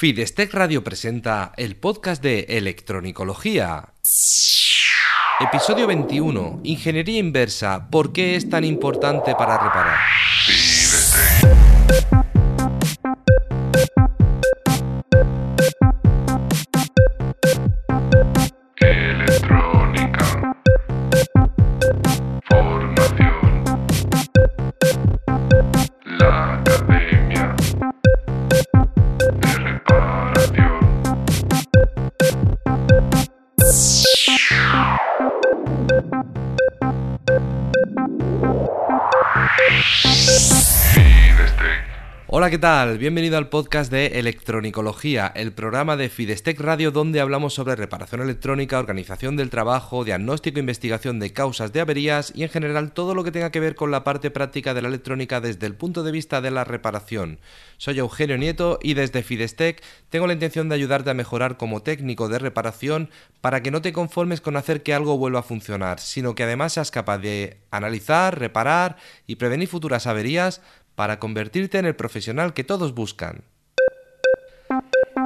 Fidestec Radio presenta el podcast de Electronicología. Episodio 21. Ingeniería inversa. ¿Por qué es tan importante para reparar? Electrónica. Hola, ¿qué tal? Bienvenido al podcast de Electronicología, el programa de Fidestec Radio donde hablamos sobre reparación electrónica, organización del trabajo, diagnóstico e investigación de causas de averías y en general todo lo que tenga que ver con la parte práctica de la electrónica desde el punto de vista de la reparación. Soy Eugenio Nieto y desde Fidestec tengo la intención de ayudarte a mejorar como técnico de reparación para que no te conformes con hacer que algo vuelva a funcionar, sino que además seas capaz de analizar, reparar y prevenir futuras averías para convertirte en el profesional que todos buscan.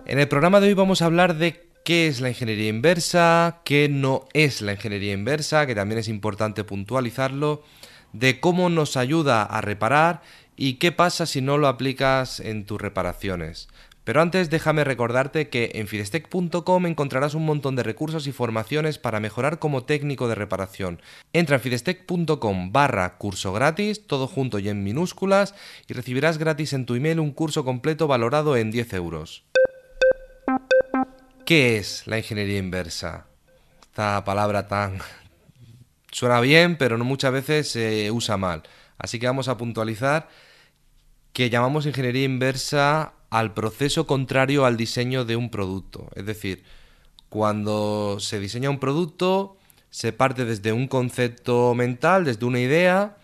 En el programa de hoy vamos a hablar de qué es la ingeniería inversa, qué no es la ingeniería inversa, que también es importante puntualizarlo, de cómo nos ayuda a reparar y qué pasa si no lo aplicas en tus reparaciones. Pero antes déjame recordarte que en fidestec.com encontrarás un montón de recursos y formaciones para mejorar como técnico de reparación. Entra en fidestec.com barra curso gratis, todo junto y en minúsculas, y recibirás gratis en tu email un curso completo valorado en 10 euros. ¿Qué es la ingeniería inversa? Esta palabra tan... suena bien, pero muchas veces se usa mal. Así que vamos a puntualizar que llamamos ingeniería inversa al proceso contrario al diseño de un producto. Es decir, cuando se diseña un producto, se parte desde un concepto mental, desde una idea,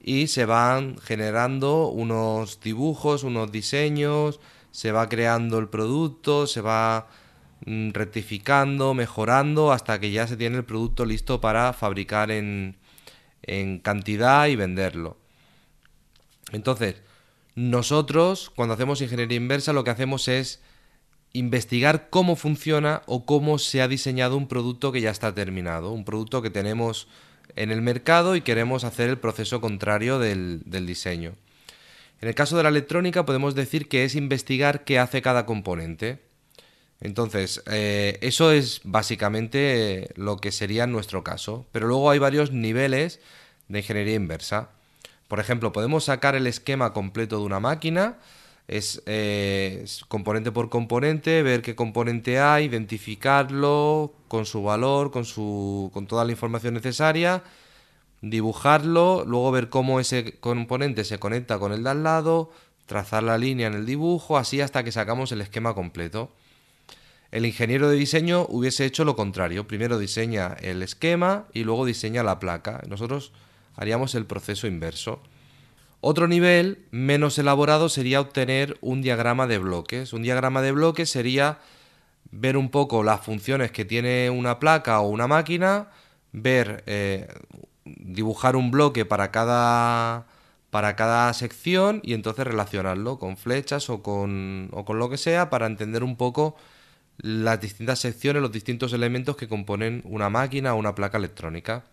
y se van generando unos dibujos, unos diseños, se va creando el producto, se va mm, rectificando, mejorando, hasta que ya se tiene el producto listo para fabricar en, en cantidad y venderlo. Entonces, nosotros, cuando hacemos ingeniería inversa, lo que hacemos es investigar cómo funciona o cómo se ha diseñado un producto que ya está terminado, un producto que tenemos en el mercado y queremos hacer el proceso contrario del, diseño. En el caso de la electrónica podemos decir que es investigar qué hace cada componente. Entonces, eh, eso es básicamente lo que sería en nuestro caso. Pero luego hay varios niveles de ingeniería inversa. Por ejemplo, podemos sacar el esquema completo de una máquina, es, eh, es componente por componente, ver qué componente hay, identificarlo con su valor, con, su, con toda la información necesaria, dibujarlo, luego ver cómo ese componente se conecta con el de al lado, trazar la línea en el dibujo, así hasta que sacamos el esquema completo. El ingeniero de diseño hubiese hecho lo contrario. Primero diseña el esquema y luego diseña la placa. Nosotros haríamos el proceso inverso. Otro nivel menos elaborado sería obtener un diagrama de bloques. Un diagrama de bloques sería ver un poco las funciones que tiene una placa o una máquina, ver, eh, dibujar un bloque para cada, para cada sección y entonces relacionarlo con flechas o con, o con lo que sea para entender un poco las distintas secciones, los distintos elementos que componen una máquina o una placa electrónica.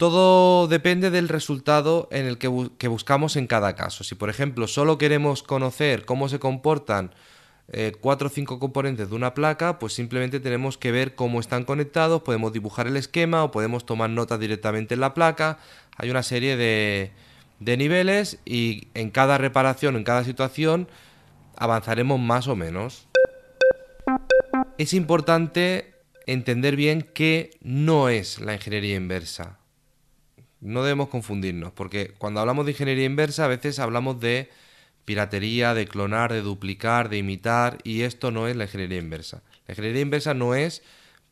Todo depende del resultado en el que, bu- que buscamos en cada caso. Si, por ejemplo, solo queremos conocer cómo se comportan eh, cuatro o cinco componentes de una placa, pues simplemente tenemos que ver cómo están conectados, podemos dibujar el esquema o podemos tomar notas directamente en la placa. Hay una serie de, de niveles y en cada reparación, en cada situación, avanzaremos más o menos. Es importante entender bien qué no es la ingeniería inversa. No debemos confundirnos, porque cuando hablamos de ingeniería inversa a veces hablamos de piratería, de clonar, de duplicar, de imitar, y esto no es la ingeniería inversa. La ingeniería inversa no es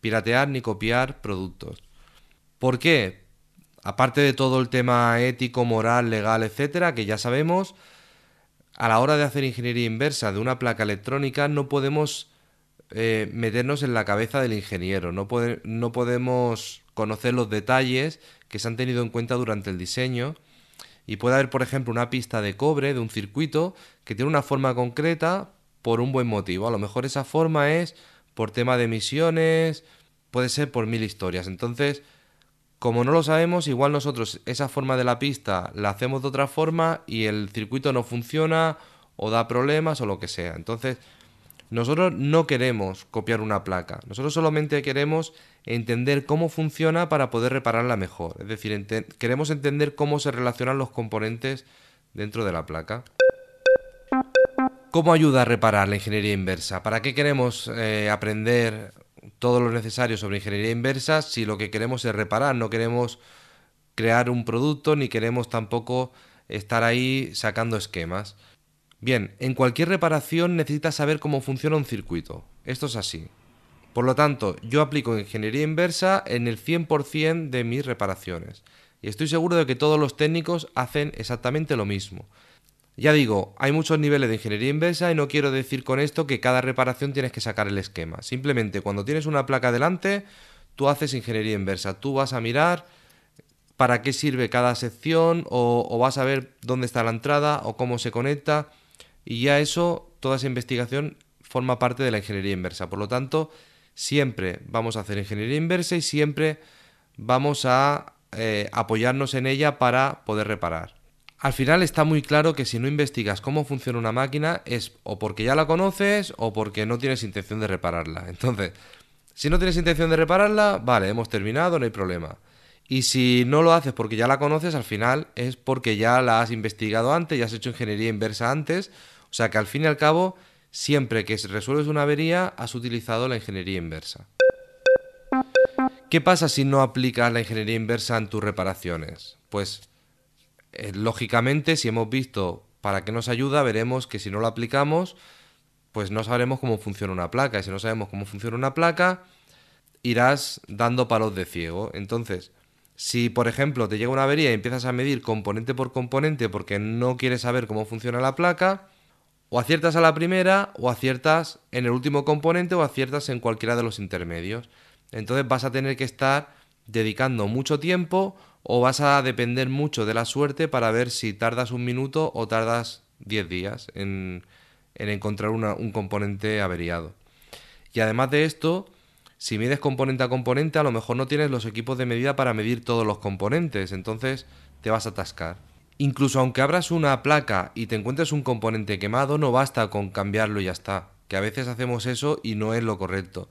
piratear ni copiar productos. ¿Por qué? Aparte de todo el tema ético, moral, legal, etcétera, que ya sabemos, a la hora de hacer ingeniería inversa de una placa electrónica no podemos eh, meternos en la cabeza del ingeniero, no, no podemos conocer los detalles que se han tenido en cuenta durante el diseño y puede haber, por ejemplo, una pista de cobre de un circuito que tiene una forma concreta por un buen motivo. A lo mejor esa forma es por tema de emisiones, puede ser por mil historias. Entonces, como no lo sabemos, igual nosotros esa forma de la pista la hacemos de otra forma y el circuito no funciona o da problemas o lo que sea. Entonces, nosotros no queremos copiar una placa, nosotros solamente queremos entender cómo funciona para poder repararla mejor. Es decir, queremos entender cómo se relacionan los componentes dentro de la placa. ¿Cómo ayuda a reparar la ingeniería inversa? ¿Para qué queremos eh, aprender todo lo necesario sobre ingeniería inversa si lo que queremos es reparar? No queremos crear un producto ni queremos tampoco estar ahí sacando esquemas. Bien, en cualquier reparación necesitas saber cómo funciona un circuito. Esto es así. Por lo tanto, yo aplico ingeniería inversa en el 100% de mis reparaciones. Y estoy seguro de que todos los técnicos hacen exactamente lo mismo. Ya digo, hay muchos niveles de ingeniería inversa y no quiero decir con esto que cada reparación tienes que sacar el esquema. Simplemente cuando tienes una placa delante, tú haces ingeniería inversa. Tú vas a mirar para qué sirve cada sección o, o vas a ver dónde está la entrada o cómo se conecta y ya eso, toda esa investigación forma parte de la ingeniería inversa. Por lo tanto, siempre vamos a hacer ingeniería inversa y siempre vamos a eh, apoyarnos en ella para poder reparar. Al final está muy claro que si no investigas cómo funciona una máquina es o porque ya la conoces o porque no tienes intención de repararla. Entonces, si no tienes intención de repararla, vale, hemos terminado, no hay problema. Y si no lo haces porque ya la conoces, al final es porque ya la has investigado antes, ya has hecho ingeniería inversa antes o sea que al fin y al cabo, siempre que resuelves una avería, has utilizado la ingeniería inversa. ¿Qué pasa si no aplicas la ingeniería inversa en tus reparaciones? Pues, eh, lógicamente, si hemos visto para qué nos ayuda, veremos que si no lo aplicamos, pues no sabremos cómo funciona una placa. Y si no sabemos cómo funciona una placa, irás dando palos de ciego. Entonces, si por ejemplo te llega una avería y empiezas a medir componente por componente porque no quieres saber cómo funciona la placa, o aciertas a la primera, o aciertas en el último componente, o aciertas en cualquiera de los intermedios. Entonces vas a tener que estar dedicando mucho tiempo o vas a depender mucho de la suerte para ver si tardas un minuto o tardas 10 días en, encontrar un componente averiado. Y además de esto, si mides componente a componente, a lo mejor no tienes los equipos de medida para medir todos los componentes, entonces te vas a atascar. Incluso aunque abras una placa y te encuentres un componente quemado, no basta con cambiarlo y ya está. Que a veces hacemos eso y no es lo correcto.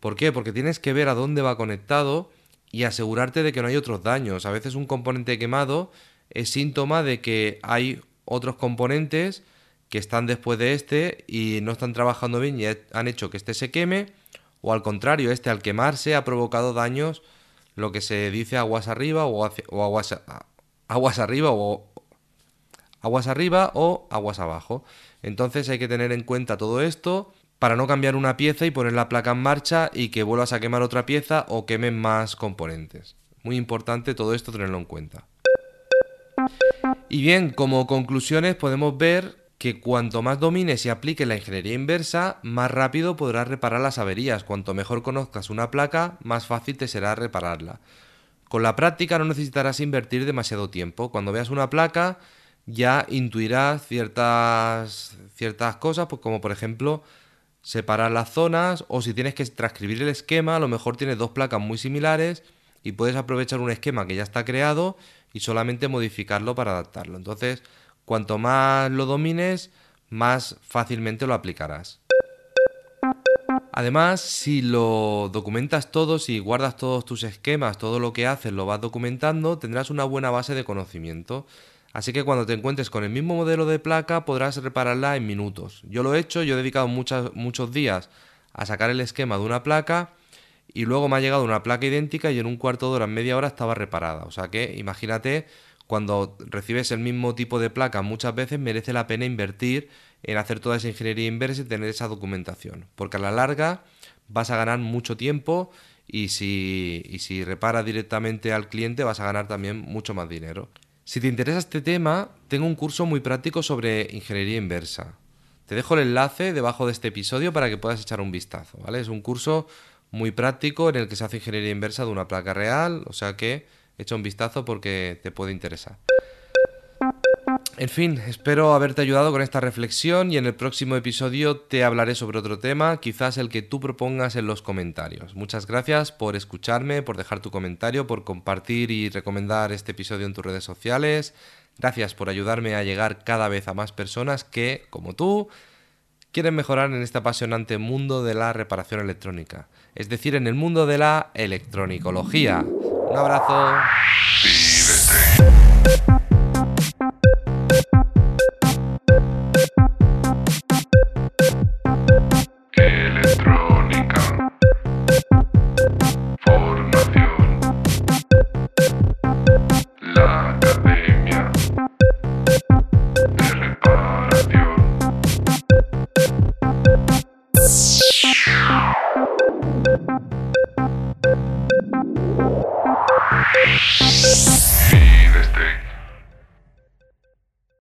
¿Por qué? Porque tienes que ver a dónde va conectado y asegurarte de que no hay otros daños. A veces un componente quemado es síntoma de que hay otros componentes que están después de este y no están trabajando bien y han hecho que este se queme o al contrario, este al quemarse ha provocado daños, lo que se dice aguas arriba o, aguas, aguas arriba o aguas arriba o aguas abajo. Entonces hay que tener en cuenta todo esto para no cambiar una pieza y poner la placa en marcha y que vuelvas a quemar otra pieza o quemen más componentes. Muy importante todo esto tenerlo en cuenta. Y bien, como conclusiones podemos ver que cuanto más domines y apliques la ingeniería inversa, más rápido podrás reparar las averías. Cuanto mejor conozcas una placa, más fácil te será repararla. Con la práctica no necesitarás invertir demasiado tiempo. Cuando veas una placa, ya intuirás ciertas, ciertas cosas, pues como por ejemplo separar las zonas o si tienes que transcribir el esquema, a lo mejor tienes dos placas muy similares y puedes aprovechar un esquema que ya está creado y solamente modificarlo para adaptarlo. Entonces, cuanto más lo domines, más fácilmente lo aplicarás. Además, si lo documentas todo, si guardas todos tus esquemas, todo lo que haces lo vas documentando, tendrás una buena base de conocimiento. Así que cuando te encuentres con el mismo modelo de placa podrás repararla en minutos. Yo lo he hecho, yo he dedicado muchos días a sacar el esquema de una placa y luego me ha llegado una placa idéntica y en un cuarto de hora, en media hora estaba reparada. O sea que imagínate cuando recibes el mismo tipo de placa muchas veces merece la pena invertir en hacer toda esa ingeniería inversa y tener esa documentación. Porque a la larga vas a ganar mucho tiempo y si, y si reparas directamente al cliente vas a ganar también mucho más dinero. Si te interesa este tema, tengo un curso muy práctico sobre ingeniería inversa. Te dejo el enlace debajo de este episodio para que puedas echar un vistazo, ¿vale? Es un curso muy práctico en el que se hace ingeniería inversa de una placa real, o sea que echa un vistazo porque te puede interesar. En fin, espero haberte ayudado con esta reflexión y en el próximo episodio te hablaré sobre otro tema, quizás el que tú propongas en los comentarios. Muchas gracias por escucharme, por dejar tu comentario, por compartir y recomendar este episodio en tus redes sociales. Gracias por ayudarme a llegar cada vez a más personas que, como tú, quieren mejorar en este apasionante mundo de la reparación electrónica, es decir, en el mundo de la electronicología. Un abrazo.